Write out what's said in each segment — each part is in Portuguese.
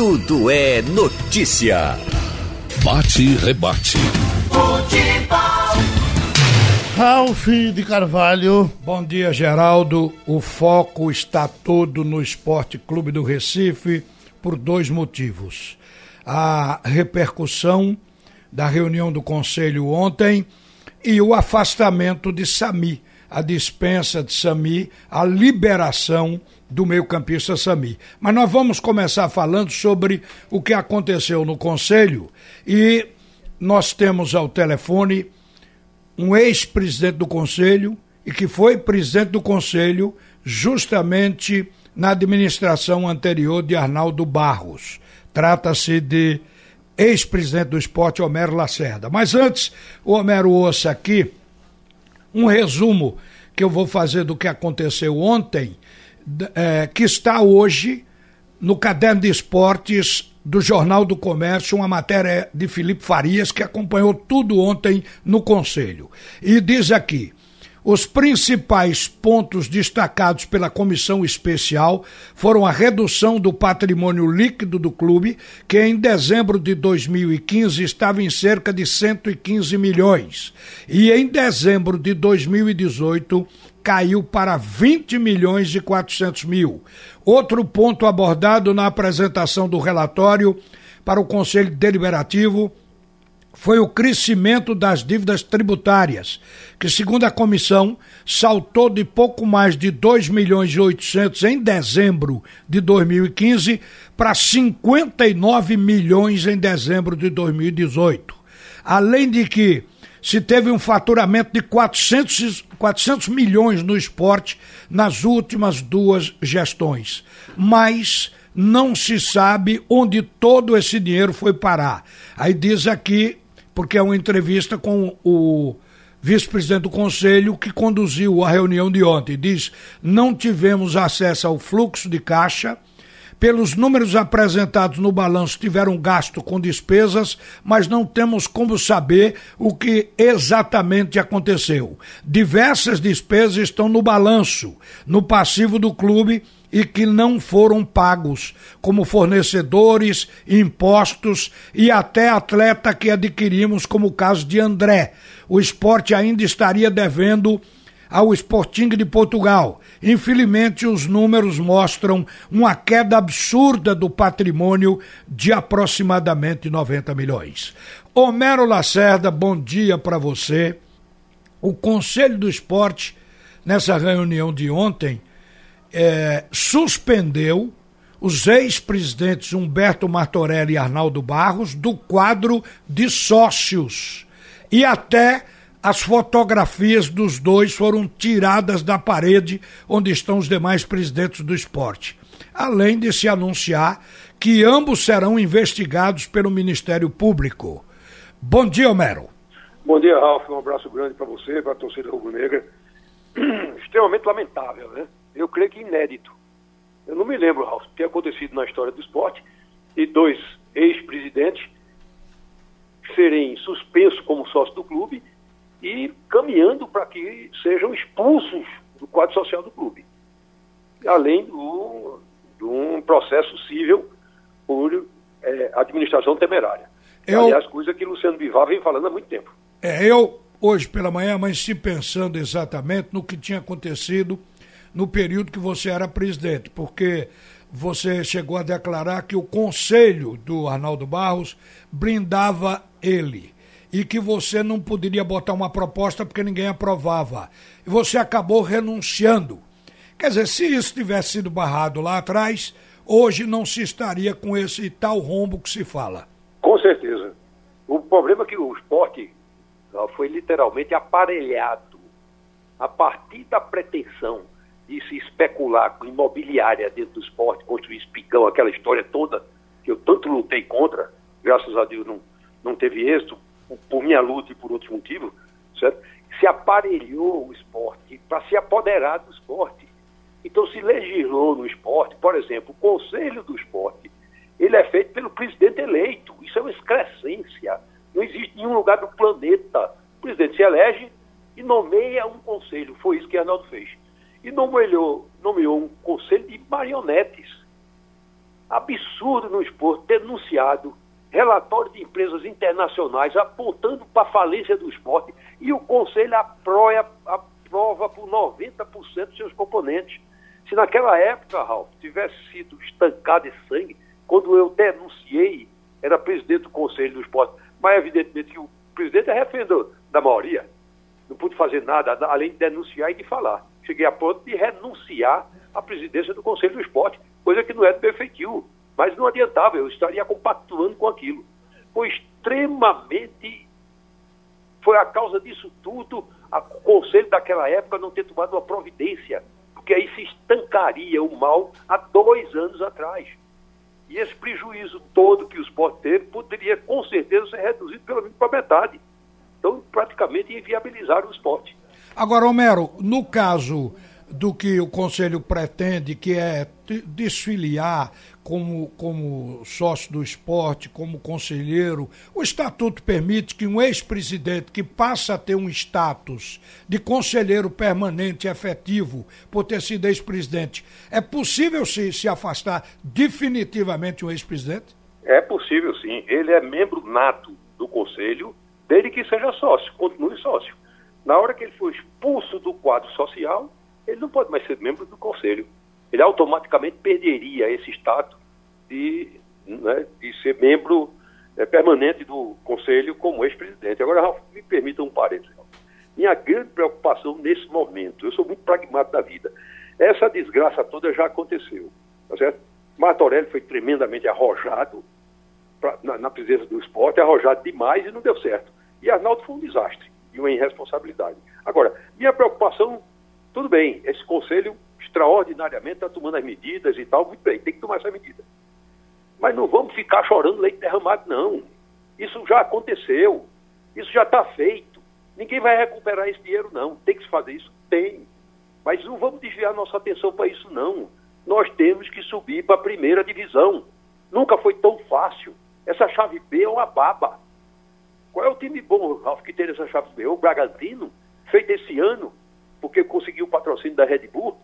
Tudo é notícia. Bate e rebate. Futebol. Ralf de Carvalho. Bom dia, Geraldo. O foco está todo no Esporte Clube do Recife por dois motivos. A repercussão da reunião do Conselho ontem e o afastamento de Sami, a dispensa de Sami, a liberação do meio-campista Sami. Mas nós vamos começar falando sobre o que aconteceu no Conselho e nós temos ao telefone um ex-presidente do Conselho e que foi presidente do Conselho justamente na administração anterior de Arnaldo Barros. Trata-se de ex-presidente do esporte, Homero Lacerda. Mas antes, o Homero ouça aqui um resumo que eu vou fazer do que aconteceu ontem, é, que está hoje no caderno de esportes do Jornal do Comércio, uma matéria de Felipe Farias, que acompanhou tudo ontem no Conselho. E diz aqui: os principais pontos destacados pela comissão especial foram a redução do patrimônio líquido do clube, que em dezembro de 2015 estava em cerca de 115 milhões, e em dezembro de 2018 caiu para 20 milhões e 400 mil. Outro ponto abordado na apresentação do relatório para o Conselho Deliberativo foi o crescimento das dívidas tributárias, que, segundo a comissão, saltou de pouco mais de 2 milhões e 800 em dezembro de 2015 para 59 milhões em dezembro de 2018. Além de que se teve um faturamento de 400, 400 milhões no esporte nas últimas duas gestões. Mas não se sabe onde todo esse dinheiro foi parar. Aí diz aqui porque é uma entrevista com o vice-presidente do Conselho que conduziu a reunião de ontem. Diz: não tivemos acesso ao fluxo de caixa. Pelos números apresentados no balanço, tiveram gasto com despesas, mas não temos como saber o que exatamente aconteceu. Diversas despesas estão no balanço, no passivo do clube e que não foram pagos, como fornecedores, impostos e até atleta que adquirimos, como o caso de André. O esporte ainda estaria devendo ao Sporting de Portugal. Infelizmente, os números mostram uma queda absurda do patrimônio de aproximadamente 90 milhões. Homero Lacerda, bom dia para você. O Conselho do Esporte, nessa reunião de ontem, é, suspendeu os ex-presidentes Humberto Martorelli e Arnaldo Barros do quadro de sócios. E até as fotografias dos dois foram tiradas da parede onde estão os demais presidentes do esporte. Além de se anunciar que ambos serão investigados pelo Ministério Público. Bom dia, Homero. Bom dia, Ralf. Um abraço grande para você, para a torcida rubro-negra. Extremamente lamentável, né? Eu creio que inédito. Eu não me lembro, Ralf, ter acontecido na história do esporte e dois ex-presidentes serem suspensos como sócio do clube e caminhando para que sejam expulsos do quadro social do clube. Além do, de um processo civil por é, administração temerária. Eu, Aliás, coisa que Luciano Bivar vem falando há muito tempo. É, eu, hoje pela manhã, mas se pensando exatamente no que tinha acontecido no período que você era presidente, porque você chegou a declarar que o conselho do Arnaldo Barros brindava ele e que você não poderia botar uma proposta porque ninguém aprovava. E você acabou renunciando. Quer dizer, se isso tivesse sido barrado lá atrás, hoje não se estaria com esse tal rombo que se fala. Com certeza. O problema é que o esporte foi literalmente aparelhado a partir da pretensão de se especular com imobiliária dentro do esporte, construir espigão, aquela história toda que eu tanto lutei contra, graças a Deus não, não teve êxito, por minha luta e por outros motivos, certo? Se aparelhou o esporte para se apoderar do esporte. Então se legislou no esporte, por exemplo, o Conselho do Esporte, ele é feito pelo presidente eleito. Isso é uma excrescência. Não existe nenhum lugar do planeta. O presidente se elege e nomeia um conselho. Foi isso que Arnaldo fez e nomeou, nomeou um conselho de marionetes. absurdo no esporte denunciado relatório de empresas internacionais apontando para a falência do esporte e o Conselho aproia, aprova por 90% dos seus componentes. Se naquela época, Ralf, tivesse sido estancado esse sangue, quando eu denunciei, era presidente do Conselho do Esporte, mas evidentemente que o presidente é refém da maioria. Não pude fazer nada além de denunciar e de falar. Cheguei a ponto de renunciar à presidência do Conselho do Esporte, coisa que não é do. Mas não adiantava, eu estaria compactuando com aquilo. Foi extremamente. Foi a causa disso tudo o conselho daquela época não ter tomado uma providência, porque aí se estancaria o mal há dois anos atrás. E esse prejuízo todo que o esporte teve poderia, com certeza, ser reduzido pelo menos para metade. Então, praticamente, inviabilizar o esporte. Agora, Homero, no caso do que o Conselho pretende, que é desfiliar como, como sócio do esporte, como conselheiro. O estatuto permite que um ex-presidente que passa a ter um status de conselheiro permanente efetivo por ter sido ex-presidente, é possível se, se afastar definitivamente um ex-presidente? É possível, sim. Ele é membro nato do conselho, desde que seja sócio, continue sócio. Na hora que ele for expulso do quadro social, ele não pode mais ser membro do conselho. Ele automaticamente perderia esse status de, né, de ser membro é, permanente do conselho como ex-presidente. Agora, Ralf, me permita um parênteses. Minha grande preocupação nesse momento, eu sou muito pragmático da vida, essa desgraça toda já aconteceu, tá certo? Martorelli foi tremendamente arrojado pra, na, na presença do esporte, arrojado demais e não deu certo. E Arnaldo foi um desastre e uma irresponsabilidade. Agora, minha preocupação tudo bem, esse conselho extraordinariamente está tomando as medidas e tal, muito bem, tem que tomar essa medida. Mas não vamos ficar chorando leite derramado, não. Isso já aconteceu, isso já está feito. Ninguém vai recuperar esse dinheiro, não. Tem que se fazer isso? Tem. Mas não vamos desviar nossa atenção para isso, não. Nós temos que subir para a primeira divisão. Nunca foi tão fácil. Essa chave B é uma baba. Time bom, Ralf, que tem essa chave B? O Bragantino, feito esse ano, porque conseguiu o patrocínio da Red Bull.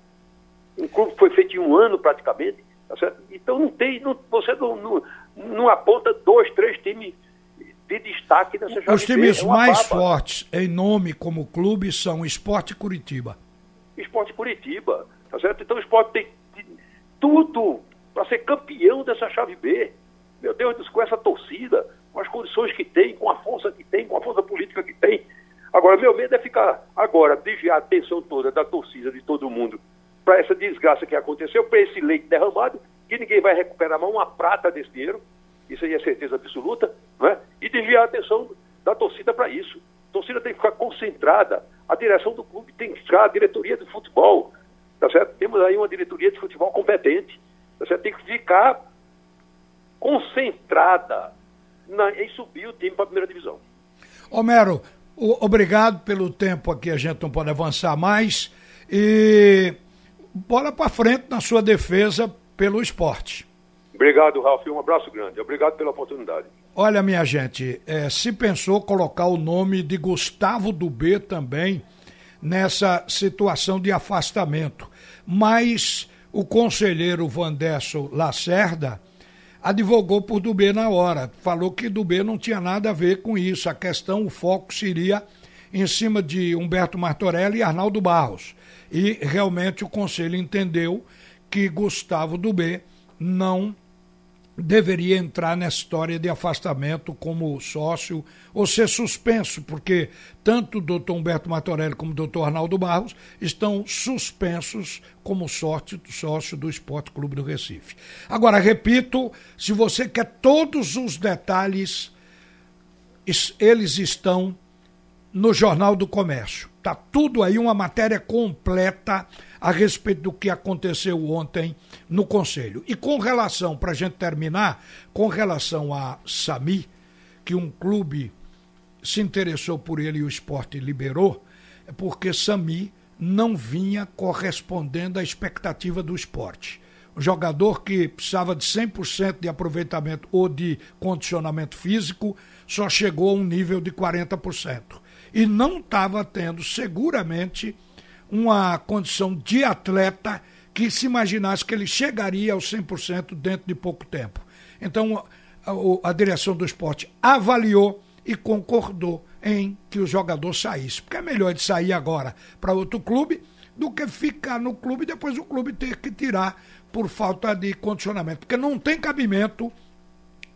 Um clube que foi feito em um ano praticamente. Tá então não tem, não, você não, não, não, aponta dois, três times de destaque nessa Os times é mais fortes em nome como clube são Esporte Curitiba. Esporte Curitiba, tá certo? Então o esporte tem tudo para ser campeão dessa chave B. Meu Deus, com essa torcida, com as condições que tem, com a força que tem, com a força política que tem. Agora, meu medo é ficar agora, desviar a atenção toda da torcida de todo mundo para essa desgraça que aconteceu, para esse leite derramado, que ninguém vai recuperar mais uma prata desse dinheiro, isso aí é certeza absoluta, né? e desviar a atenção da torcida para isso. A torcida tem que ficar concentrada, a direção do clube tem que ficar, a diretoria de futebol, tá certo? Temos aí uma diretoria de futebol competente, tá certo? Tem que ficar concentrada na, em subir o time para a primeira divisão. Homero, Obrigado pelo tempo aqui, a gente não pode avançar mais. E bola para frente na sua defesa pelo esporte. Obrigado, Ralf. Um abraço grande. Obrigado pela oportunidade. Olha, minha gente, é, se pensou colocar o nome de Gustavo Dubê também nessa situação de afastamento, mas o conselheiro Vandesso Lacerda advogou por Dubê na hora. Falou que Dubê não tinha nada a ver com isso. A questão, o foco seria em cima de Humberto Martorelli e Arnaldo Barros. E realmente o conselho entendeu que Gustavo Dubê não deveria entrar nessa história de afastamento como sócio ou ser suspenso, porque tanto o doutor Humberto Matorelli como o doutor Arnaldo Barros estão suspensos como sócio do Esporte Clube do Recife. Agora, repito, se você quer todos os detalhes, eles estão no Jornal do Comércio. Tá tudo aí, uma matéria completa a respeito do que aconteceu ontem no Conselho. E com relação, para a gente terminar, com relação a Sami, que um clube se interessou por ele e o esporte liberou, é porque Sami não vinha correspondendo à expectativa do esporte. O jogador que precisava de 100% de aproveitamento ou de condicionamento físico só chegou a um nível de 40%. E não estava tendo, seguramente, uma condição de atleta que se imaginasse que ele chegaria aos 100% dentro de pouco tempo. Então, a, a, direção do esporte avaliou e concordou em que o jogador saísse. Porque é melhor ele sair agora para outro clube do que ficar no clube e depois o clube ter que tirar por falta de condicionamento. Porque não tem cabimento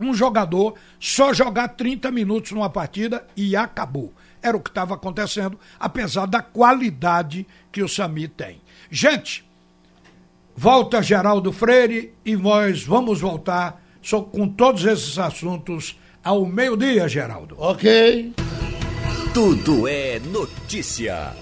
um jogador só jogar 30 minutos numa partida e acabou. Era o que estava acontecendo, apesar da qualidade que o Sami tem. Gente, volta Geraldo Freire e nós vamos voltar só com todos esses assuntos ao meio-dia, Geraldo. Ok. Tudo é notícia.